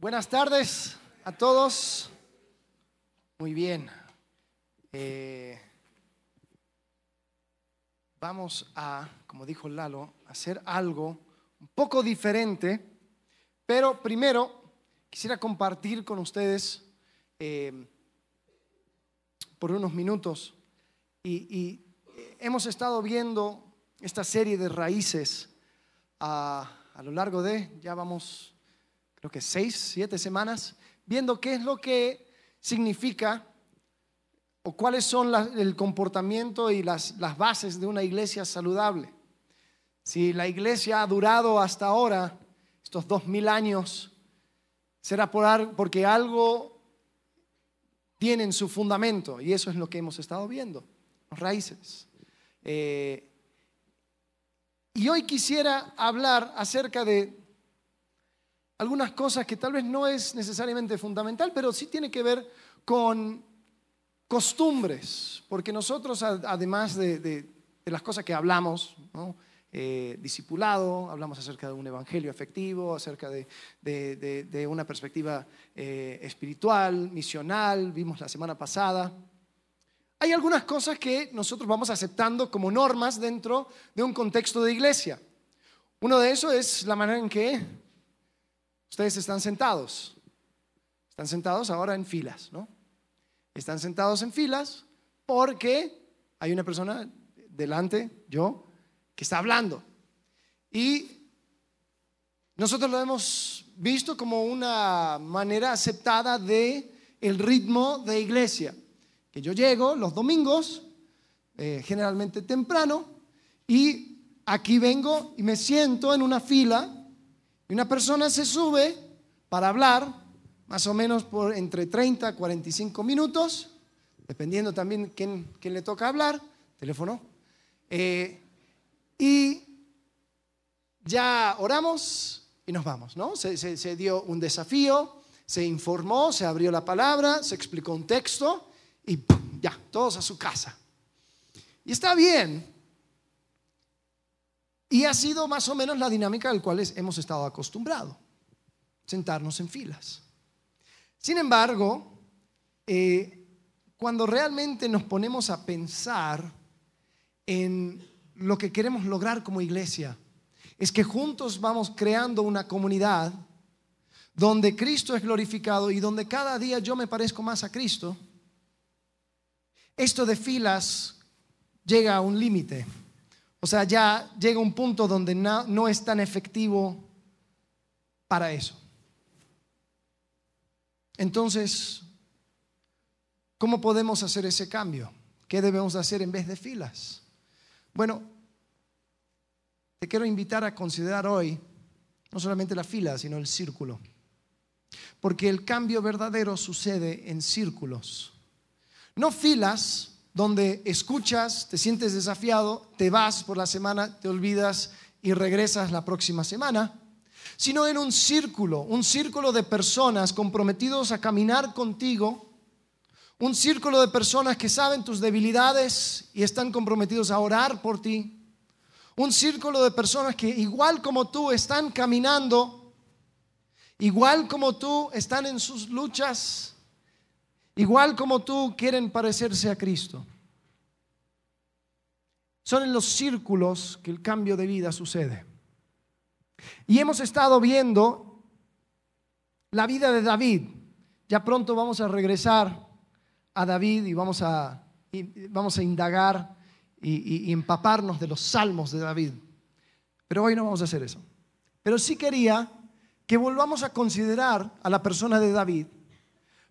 Buenas tardes a todos. Muy bien. Eh, vamos a, como dijo Lalo, hacer algo un poco diferente, pero primero quisiera compartir con ustedes eh, por unos minutos y, y, hemos estado viendo esta serie de raíces a, a lo largo de, ya vamos, creo que seis, siete semanas, viendo qué es lo que significa o cuáles son el comportamiento y las, las bases de una iglesia saludable. Si la iglesia ha durado hasta ahora, estos dos mil años, será por, porque algo tiene en su fundamento, y eso es lo que hemos estado viendo, las raíces. Eh, y hoy quisiera hablar acerca de algunas cosas que tal vez no es necesariamente fundamental, pero sí tiene que ver con costumbres, porque nosotros además de, de, las cosas que hablamos, ¿no? eh, discipulado, hablamos acerca de un evangelio efectivo, acerca de, de, de una perspectiva eh, espiritual, misional, vimos la semana pasada. Hay algunas cosas que nosotros vamos aceptando como normas dentro de un contexto de iglesia. Uno de esos es la manera en que ustedes están sentados. Están sentados ahora en filas, ¿no? Están sentados en filas porque hay una persona delante, yo, que está hablando. Y nosotros lo hemos visto como una manera aceptada de el ritmo de iglesia que yo llego los domingos, eh, generalmente temprano, y aquí vengo y me siento en una fila y una persona se sube para hablar más o menos por entre 30 a 45 minutos, dependiendo también quién, quién le toca hablar, teléfono, eh, y ya oramos y nos vamos, ¿no? Se, dio un desafío, se informó, se abrió la palabra, se explicó un texto y ya, todos a su casa. Y está bien. Y ha sido más o menos la dinámica al cual hemos estado acostumbrados, sentarnos en filas. Sin embargo, eh, cuando realmente nos ponemos a pensar en lo que queremos lograr como iglesia, es que juntos vamos creando una comunidad donde Cristo es glorificado y donde cada día yo me parezco más a Cristo esto de filas llega a un límite. O sea, ya llega un punto donde no, no, es tan efectivo para eso. Entonces, ¿cómo podemos hacer ese cambio? ¿Qué debemos hacer en vez de filas? Bueno, te quiero invitar a considerar hoy no solamente la fila, sino el círculo. Porque el cambio verdadero sucede en círculos. No filas donde escuchas, te sientes desafiado, te vas por la semana, te olvidas y regresas la próxima semana, sino en un círculo, un círculo de personas comprometidos a caminar contigo, un círculo de personas que saben tus debilidades y están comprometidos a orar por ti, un círculo de personas que igual como tú están caminando, igual como tú están en sus luchas, igual como tú quieren parecerse a Cristo. Son en los círculos que el cambio de vida sucede. Y hemos estado viendo la vida de David. Ya pronto vamos a regresar a David y vamos a, vamos a indagar y, y empaparnos de los salmos de David. Pero hoy no vamos a hacer eso. Pero sí quería que volvamos a considerar a la persona de David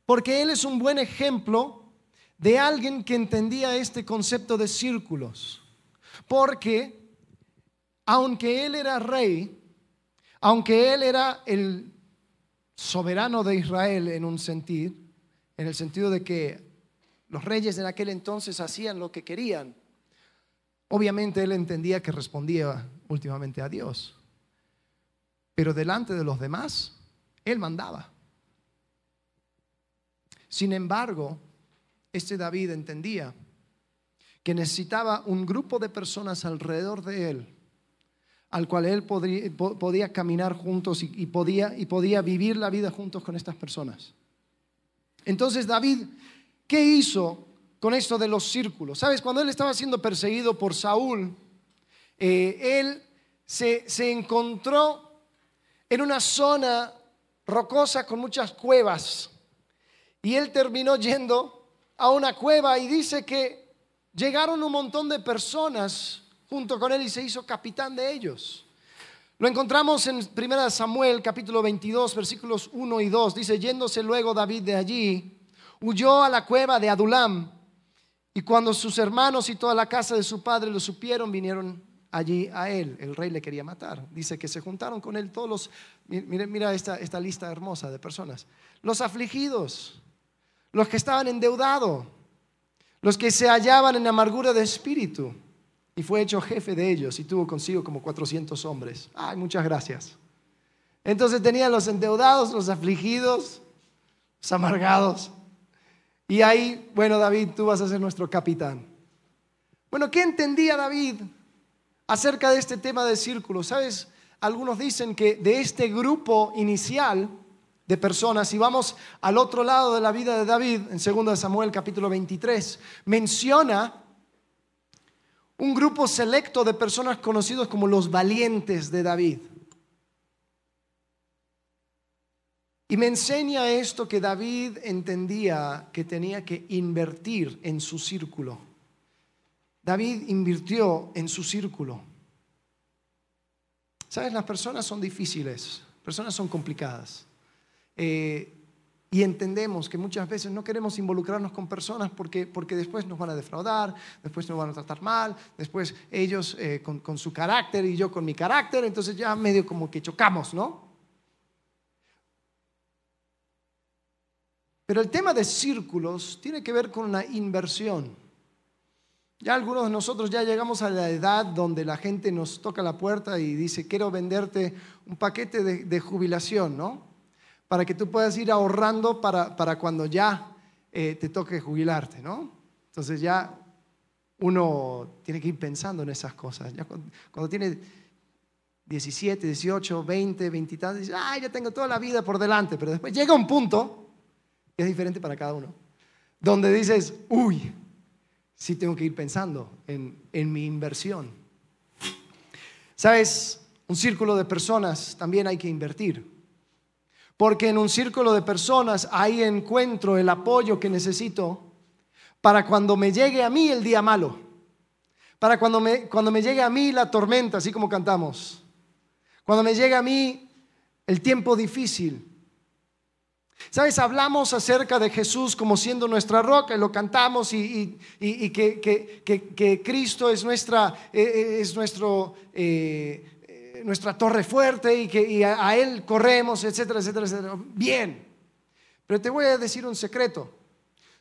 porque él es un buen ejemplo de alguien que entendía este concepto de círculos. Porque aunque él era rey, aunque él era el soberano de Israel en un sentido, en el sentido de que los reyes en aquel entonces hacían lo que querían, obviamente él entendía que respondía últimamente a Dios. Pero delante de los demás, él mandaba. Sin embargo, este David entendía que necesitaba un grupo de personas alrededor de él al cual él podría, podía caminar juntos y, podía, y podía vivir la vida juntos con estas personas. Entonces David, ¿qué hizo con esto de los círculos? Sabes, cuando él estaba siendo perseguido por Saúl, eh, él se, se encontró en una zona rocosa con muchas cuevas. Y él terminó yendo a una cueva y dice que llegaron un montón de personas junto con él y se hizo capitán de ellos. Lo encontramos en 1 Samuel capítulo 22 versículos 1 y 2. Dice, yéndose luego David de allí, huyó a la cueva de Adulam. Y cuando sus hermanos y toda la casa de su padre lo supieron, vinieron allí a él. El rey le quería matar. Dice que se juntaron con él todos los, mira, mira esta, esta lista hermosa de personas. Los afligidos, los que estaban endeudados, los que se hallaban en amargura de espíritu y fue hecho jefe de ellos y tuvo consigo como 400 hombres. Ay, muchas gracias. Entonces tenían los endeudados, los afligidos, los amargados. Y ahí, bueno, David, tú vas a ser nuestro capitán. Bueno, ¿qué entendía David acerca de este tema de círculo? ¿Sabes? Algunos dicen que de este grupo inicial de personas, si vamos al otro lado de la vida de David, en 2 Samuel capítulo 23, menciona un grupo selecto de personas conocidos como los valientes de David. Y me enseña esto que David entendía que tenía que invertir en su círculo. David invirtió en su círculo. Sabes, las personas son difíciles, personas son complicadas. Eh, y entendemos que muchas veces no queremos involucrarnos con personas porque, porque después nos van a defraudar, después nos van a tratar mal, después ellos eh, con, con su carácter y yo con mi carácter, entonces ya medio como que chocamos, ¿no? Pero el tema de círculos tiene que ver con una inversión. Ya algunos de nosotros ya llegamos a la edad donde la gente nos toca la puerta y dice, quiero venderte un paquete de jubilación, ¿no? Para que tú puedas ir ahorrando para, para cuando ya eh, te toque jubilarte, ¿no? Entonces ya uno tiene que ir pensando en esas cosas. Ya cuando, tiene 17, 18, 20, 20 y tantos, dice, ah, ya tengo toda la vida por delante, pero después llega un punto, que es diferente para cada uno, donde dices, uy, sí tengo que ir pensando en, en mi inversión. ¿Sabes? Un círculo de personas también hay que invertir. Porque en un círculo de personas ahí encuentro el apoyo que necesito para cuando me llegue a mí el día malo. Para cuando me, cuando me llegue a mí la tormenta, así como cantamos. Cuando me llegue a mí el tiempo difícil. ¿Sabes? Hablamos acerca de Jesús como siendo nuestra roca y lo cantamos y, que, Cristo es, nuestra, eh, eh, es nuestro eh, nuestra torre fuerte y que a, Él corremos, etcétera, etcétera, etcétera. Bien. Pero te voy a decir un secreto.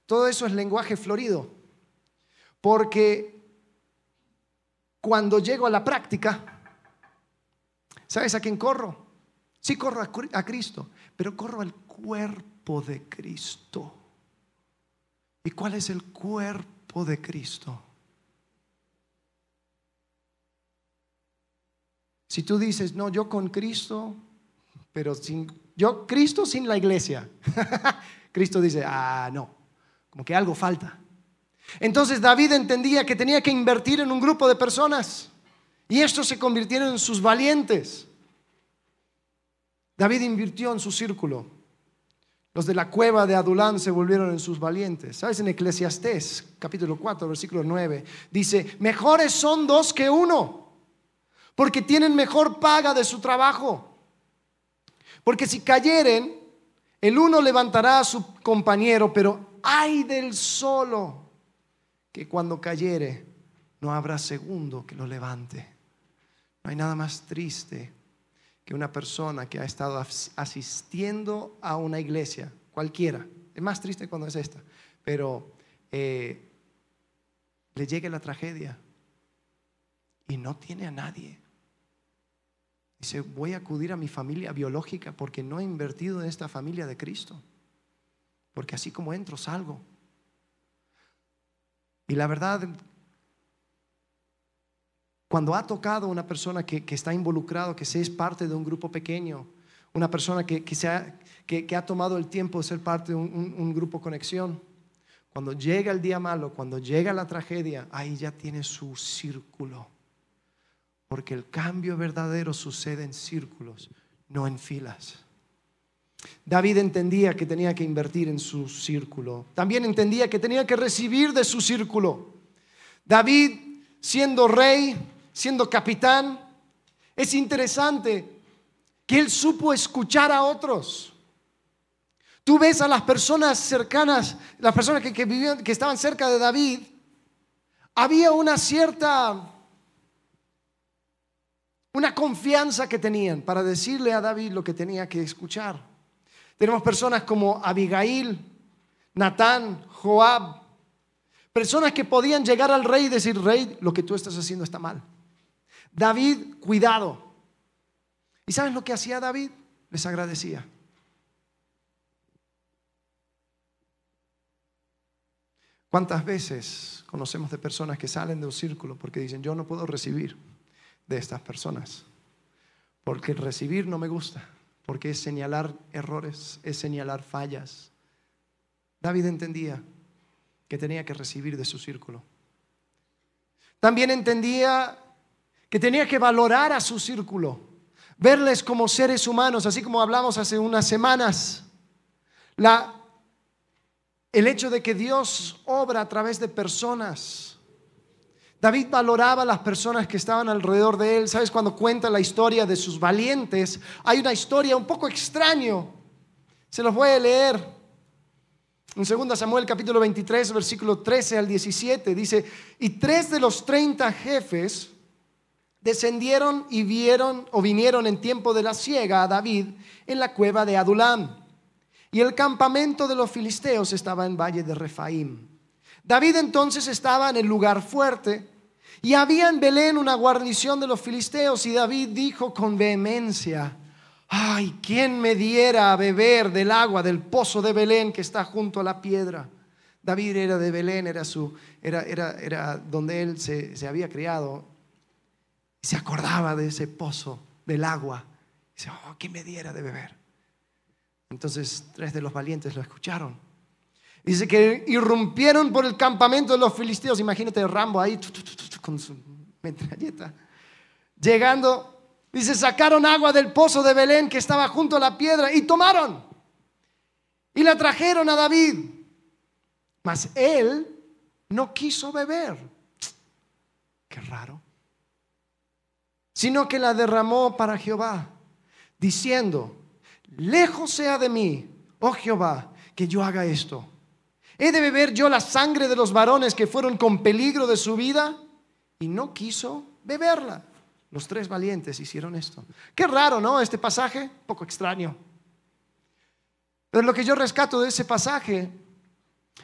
Todo eso es lenguaje florido. Porque cuando llego a la práctica, ¿sabes a quién corro? Sí corro a Cristo, pero corro al cuerpo de Cristo. ¿Y cuál es el cuerpo de Cristo? Si tú dices, no, yo con Cristo, pero sin, yo Cristo sin la iglesia. Cristo dice, ah, no, como que algo falta. Entonces David entendía que tenía que invertir en un grupo de personas y estos se convirtieron en sus valientes. David invirtió en su círculo. Los de la cueva de Adulán se volvieron en sus valientes. ¿Sabes? En Eclesiastés, capítulo 4, versículo 9, dice, mejores son dos que uno porque tienen mejor paga de su trabajo. Porque si cayeren, el uno levantará a su compañero, pero ay del solo, que cuando cayere no habrá segundo que lo levante. No hay nada más triste que una persona que ha estado asistiendo a una iglesia, cualquiera. Es más triste cuando es esta, pero eh, le llegue la tragedia y no tiene a nadie. Dice, voy a acudir a mi familia biológica porque no he invertido en esta familia de Cristo. Porque así como entro, salgo. Y la verdad, cuando ha tocado una persona que, está involucrado, que se es parte de un grupo pequeño, una persona que, se ha, que, ha tomado el tiempo de ser parte de un grupo conexión, cuando llega el día malo, cuando llega la tragedia, ahí ya tiene su círculo. Porque el cambio verdadero sucede en círculos, no en filas. David entendía que tenía que invertir en su círculo. También entendía que tenía que recibir de su círculo. David, siendo rey, siendo capitán, es interesante que él supo escuchar a otros. Tú ves a las personas cercanas, las personas que, vivían, que estaban cerca de David, había una cierta, una confianza que tenían para decirle a David lo que tenía que escuchar. Tenemos personas como Abigail, Natán, Joab, personas que podían llegar al rey y decir, rey, lo que tú estás haciendo está mal. David, cuidado. ¿Y sabes lo que hacía David? Les agradecía. ¿Cuántas veces conocemos de personas que salen de un círculo porque dicen, yo no puedo recibir de estas personas? Porque recibir no me gusta porque es señalar errores, es señalar fallas. David entendía que tenía que recibir de su círculo. También entendía que tenía que valorar a su círculo, verles como seres humanos, así como hablamos hace unas semanas. La, el hecho de que Dios obra a través de personas David valoraba a las personas que estaban alrededor de él. ¿Sabes? Cuando cuenta la historia de sus valientes, hay una historia un poco extraño. Se los voy a leer. En 2 Samuel capítulo 23, versículo 13 al 17, dice, y tres de los 30 jefes descendieron y vieron o vinieron en tiempo de la siega a David en la cueva de Adulam. Y el campamento de los filisteos estaba en valle de Refaim. David entonces estaba en el lugar fuerte y había en Belén una guarnición de los filisteos y David dijo con vehemencia, ay, ¿quién me diera a beber del agua del pozo de Belén que está junto a la piedra? David era de Belén, era, su, era, era, era donde él se, se había criado. Y se acordaba de ese pozo, del agua. Y dice, oh, ¿quién me diera de beber? Entonces tres de los valientes lo escucharon Dice que irrumpieron por el campamento de los filisteos. Imagínate Rambo ahí con su metralleta. Llegando, dice, sacaron agua del pozo de Belén que estaba junto a la piedra y tomaron. Y la trajeron a David. Mas él no quiso beber. Qué raro. Sino que la derramó para Jehová, diciendo, lejos sea de mí, oh Jehová, que yo haga esto ¿He de beber yo la sangre de los varones que fueron con peligro de su vida? Y no quiso beberla. Los tres valientes hicieron esto. Qué raro, ¿no? Este pasaje, poco extraño. Pero lo que yo rescato de ese pasaje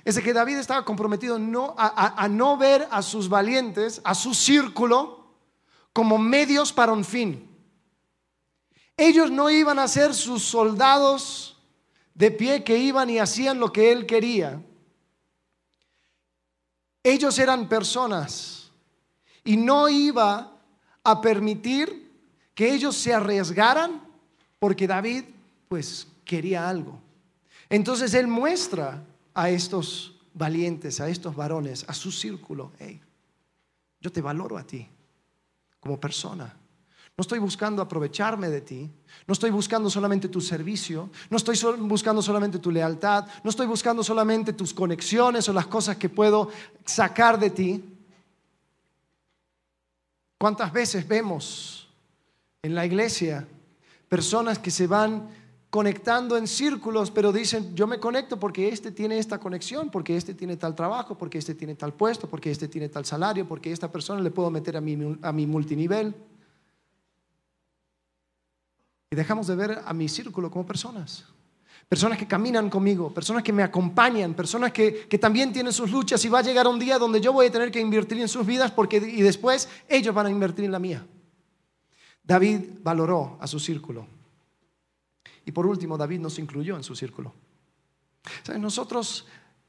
es que David estaba comprometido a no ver a sus valientes, a su círculo, como medios para un fin. Ellos no iban a ser sus soldados de pie que iban y hacían lo que él quería. Ellos eran personas y no iba a permitir que ellos se arriesgaran porque David pues quería algo. Entonces él muestra a estos valientes, a estos varones, a su círculo, hey, yo te valoro a ti como persona. No estoy buscando aprovecharme de ti. No estoy buscando solamente tu servicio. No estoy buscando solamente tu lealtad. No estoy buscando solamente tus conexiones o las cosas que puedo sacar de ti. ¿Cuántas veces vemos en la iglesia personas que se van conectando en círculos, pero dicen, yo me conecto porque este tiene esta conexión, porque este tiene tal trabajo, porque este tiene tal puesto, porque este tiene tal salario, porque esta persona le puedo meter a mi, a mi multinivel? Y dejamos de ver a mi círculo como personas. Personas que caminan conmigo, personas que me acompañan, personas que, también tienen sus luchas y va a llegar un día donde yo voy a tener que invertir en sus vidas porque, y después ellos van a invertir en la mía. David valoró a su círculo. Y por último, David nos incluyó en su círculo. Nosotros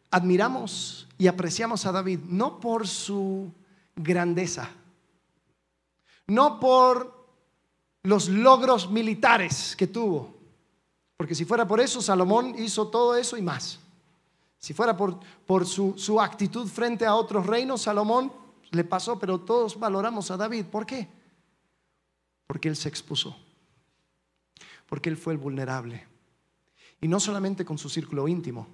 admiramos y apreciamos a David no por su grandeza, no por los logros militares que tuvo, porque si fuera por eso, Salomón hizo todo eso y más. Si fuera por, por su, su actitud frente a otros reinos, Salomón le pasó, pero todos valoramos a David. ¿Por qué? Porque él se expuso, porque él fue el vulnerable. Y no solamente con su círculo íntimo,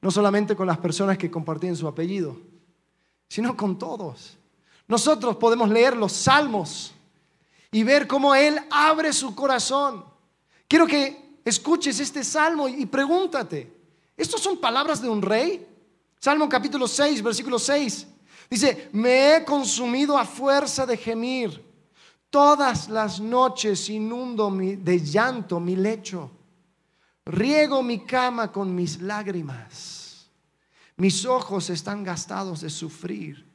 no solamente con las personas que compartían su apellido, sino con todos. Nosotros podemos leer los salmos y ver cómo Él abre su corazón. Quiero que escuches este salmo y pregúntate, ¿estos son palabras de un rey? Salmo capítulo 6, versículo 6. Dice, me he consumido a fuerza de gemir. Todas las noches inundo de llanto mi lecho. Riego mi cama con mis lágrimas. Mis ojos están gastados de sufrir.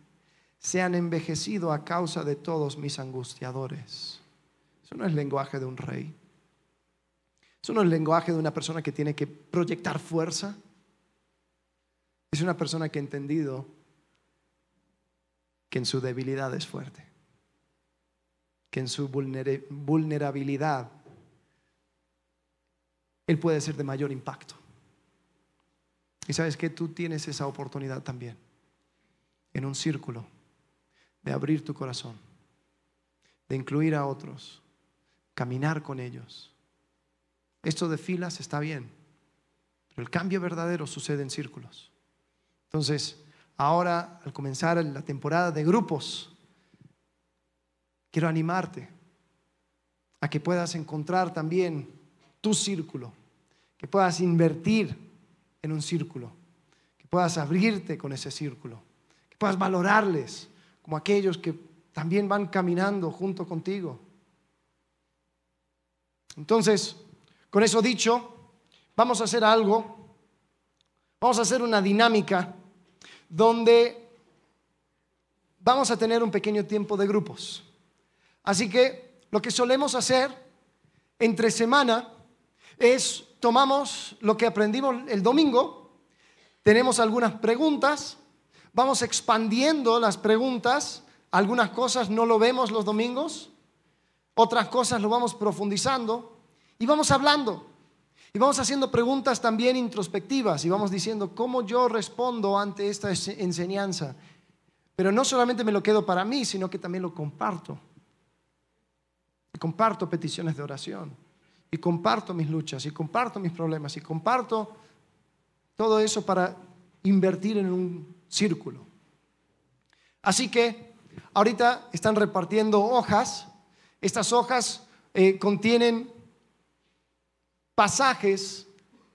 Se han envejecido a causa de todos mis angustiadores. Eso no es lenguaje de un rey. Eso no es lenguaje de una persona que tiene que proyectar fuerza. Es una persona que ha entendido que en su debilidad es fuerte, que en su vulnerabilidad Él puede ser de mayor impacto. Y sabes que tú tienes esa oportunidad también, en un círculo, de abrir tu corazón, de incluir a otros, caminar con ellos. Esto de filas está bien, pero el cambio verdadero sucede en círculos. Entonces, ahora al comenzar la temporada de grupos, quiero animarte a que puedas encontrar también tu círculo, que puedas invertir en un círculo, que puedas abrirte con ese círculo, que puedas valorarles como aquellos que también van caminando junto contigo. Entonces, con eso dicho, vamos a hacer algo, vamos a hacer una dinámica donde vamos a tener un pequeño tiempo de grupos. Así que lo que solemos hacer entre semana es tomamos lo que aprendimos el domingo, tenemos algunas preguntas, vamos expandiendo las preguntas, algunas cosas no lo vemos los domingos, otras cosas lo vamos profundizando y vamos hablando. Y vamos haciendo preguntas también introspectivas y vamos diciendo cómo yo respondo ante esta enseñanza. Pero no solamente me lo quedo para mí, sino que también lo comparto. Y comparto peticiones de oración. Y comparto mis luchas. Y comparto mis problemas. Y comparto todo eso para invertir en un círculo. Así que ahorita están repartiendo hojas. Estas hojas eh, contienen pasajes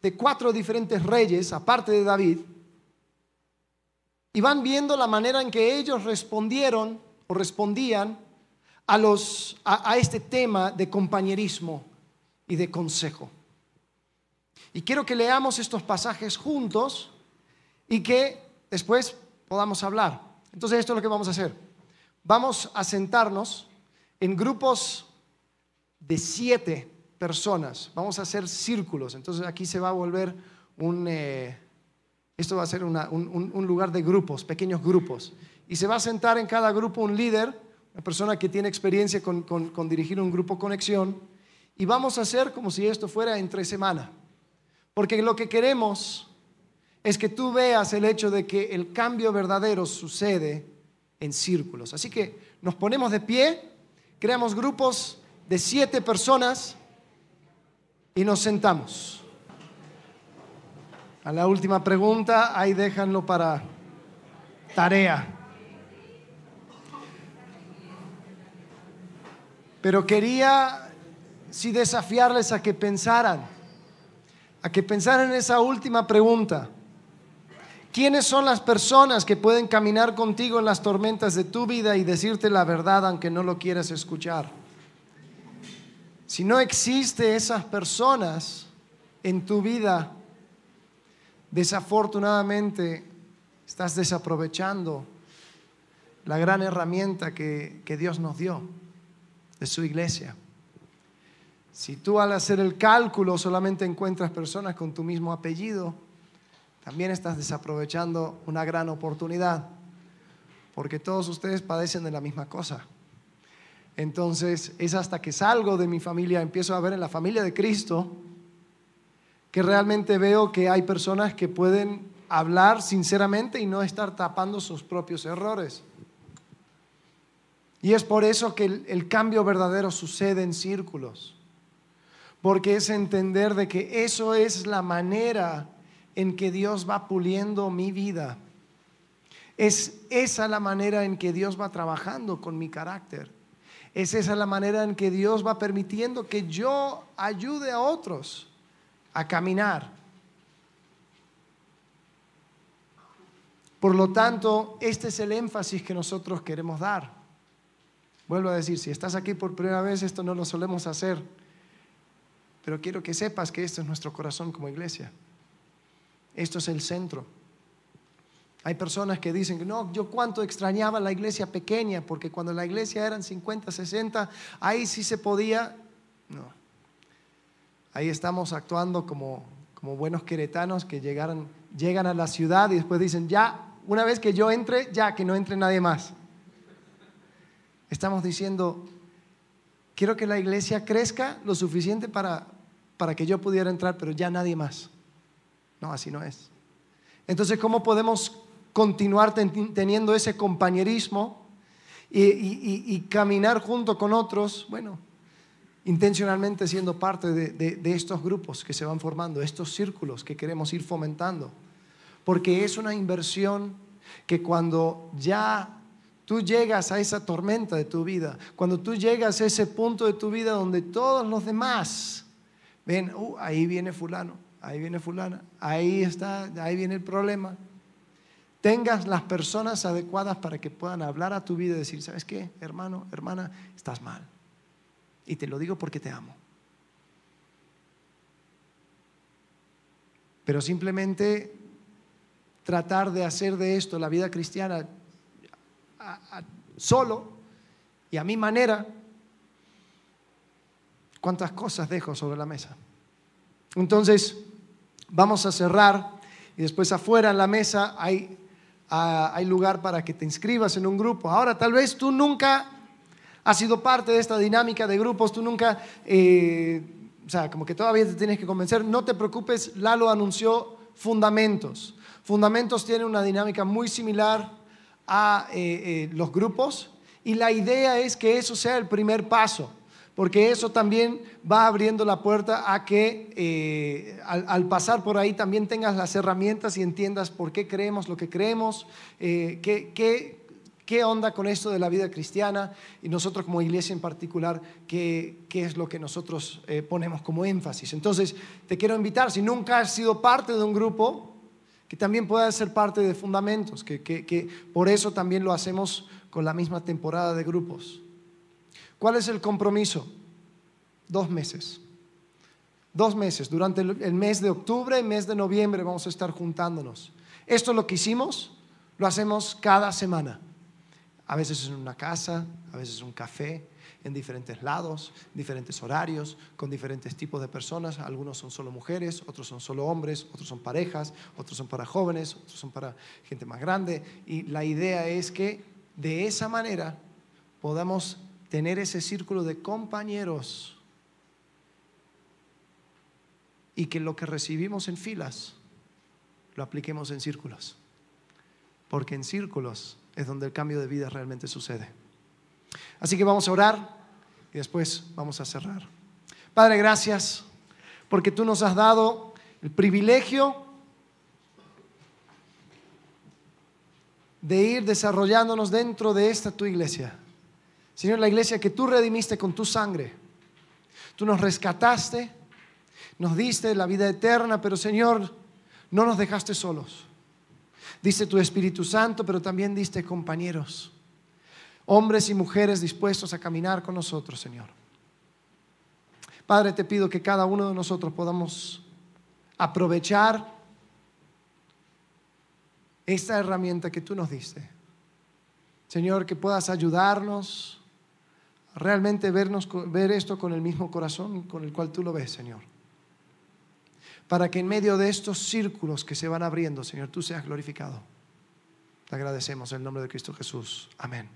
de cuatro diferentes reyes, aparte de David, y van viendo la manera en que ellos respondieron o respondían a, los, a, este tema de compañerismo y de consejo. Y quiero que leamos estos pasajes juntos y que después podamos hablar. Entonces esto es lo que vamos a hacer. Vamos a sentarnos en grupos de siete personas. Vamos a hacer círculos. Entonces aquí se va a volver un... Eh, esto va a ser un, lugar de grupos, pequeños grupos. Y se va a sentar en cada grupo un líder, una persona que tiene experiencia con, con dirigir un grupo conexión. Y vamos a hacer como si esto fuera entre semana. Porque lo que queremos es que tú veas el hecho de que el cambio verdadero sucede en círculos. Así que nos ponemos de pie, creamos grupos de siete personas y nos sentamos. A la última pregunta, ahí déjanlo para tarea. Pero quería sí desafiarles a que pensaran, a que pensaran en esa última pregunta. ¿Quiénes son las personas que pueden caminar contigo en las tormentas de tu vida y decirte la verdad aunque no lo quieras escuchar? Si no existe esas personas en tu vida, desafortunadamente estás desaprovechando la gran herramienta que, que Dios nos dio de su iglesia. Si tú al hacer el cálculo solamente encuentras personas con tu mismo apellido, también estás desaprovechando una gran oportunidad, porque todos ustedes padecen de la misma cosa. Entonces es hasta que salgo de mi familia, empiezo a ver en la familia de Cristo, que realmente veo que hay personas que pueden hablar sinceramente y no estar tapando sus propios errores. Y es por eso que el, cambio verdadero sucede en círculos, porque es entender de que eso es la manera en que Dios va puliendo mi vida. Es esa la manera en que Dios va trabajando con mi carácter. Es esa la manera en que Dios va permitiendo que yo ayude a otros a caminar. Por lo tanto, este es el énfasis que nosotros queremos dar. Vuelvo a decir, si estás aquí por primera vez, esto no lo solemos hacer, pero quiero que sepas que esto es nuestro corazón como iglesia. Esto es el centro. Hay personas que dicen no, yo cuánto extrañaba la iglesia pequeña, porque cuando la iglesia eran 50, 60, ahí sí se podía. No. Ahí estamos actuando como, como buenos queretanos que llegaron, llegan a la ciudad y después dicen, ya, una vez que yo entre, ya, que no entre nadie más. Estamos diciendo, quiero que la iglesia crezca lo suficiente para, para que yo pudiera entrar, pero ya nadie más. No, así no es. Entonces, ¿cómo podemos continuar teniendo ese compañerismo y, caminar junto con otros, bueno, intencionalmente siendo parte de, estos grupos que se van formando, estos círculos que queremos ir fomentando. Porque es una inversión que cuando ya tú llegas a esa tormenta de tu vida, cuando tú llegas a ese punto de tu vida donde todos los demás ven, uh, ahí viene fulano, ahí viene fulana, ahí está, ahí viene el problema, tengas las personas adecuadas para que puedan hablar a tu vida y decir, ¿sabes qué, hermano, hermana? Estás mal. Y te lo digo porque te amo. Pero simplemente tratar de hacer de esto la vida cristiana solo y a mi manera, cuántas cosas dejo sobre la mesa. Entonces, vamos a cerrar y después afuera en la mesa hay hay lugar para que te inscribas en un grupo. Ahora, tal vez tú nunca has sido parte de esta dinámica de grupos, tú nunca, eh, o sea, como que todavía te tienes que convencer, no te preocupes, Lalo anunció Fundamentos. Fundamentos tiene una dinámica muy similar a eh, eh, los grupos y la idea es que eso sea el primer paso porque eso también va abriendo la puerta a que eh, al, pasar por ahí también tengas las herramientas y entiendas por qué creemos lo que creemos, eh, qué, onda con esto de la vida cristiana y nosotros como iglesia en particular, qué, es lo que nosotros eh, ponemos como énfasis. Entonces, te quiero invitar, si nunca has sido parte de un grupo, que también puedas ser parte de Fundamentos, que por eso también lo hacemos con la misma temporada de grupos. ¿Cuál es el compromiso? Dos meses. Dos meses. Durante el mes de octubre y mes de noviembre vamos a estar juntándonos. Esto es lo que hicimos, lo hacemos cada semana. A veces en una casa, a veces un café, en diferentes lados, diferentes horarios, con diferentes tipos de personas. Algunos son solo mujeres, otros son solo hombres, otros son parejas, otros son para jóvenes, otros son para gente más grande. Y la idea es que de esa manera podamos tener ese círculo de compañeros y que lo que recibimos en filas lo apliquemos en círculos. Porque en círculos es donde el cambio de vida realmente sucede. Así que vamos a orar y después vamos a cerrar. Padre, gracias porque tú nos has dado el privilegio de ir desarrollándonos dentro de esta tu iglesia. Señor, la iglesia que tú redimiste con tu sangre. Tú nos rescataste, nos diste la vida eterna, pero Señor, no nos dejaste solos. Diste tu Espíritu Santo, pero también diste compañeros, hombres y mujeres dispuestos a caminar con nosotros, Señor. Padre, te pido que cada uno de nosotros podamos aprovechar esta herramienta que tú nos diste. Señor, que puedas ayudarnos realmente vernos, ver esto con el mismo corazón con el cual tú lo ves, Señor. Para que en medio de estos círculos que se van abriendo, Señor, tú seas glorificado. Te agradecemos en el nombre de Cristo Jesús. Amén.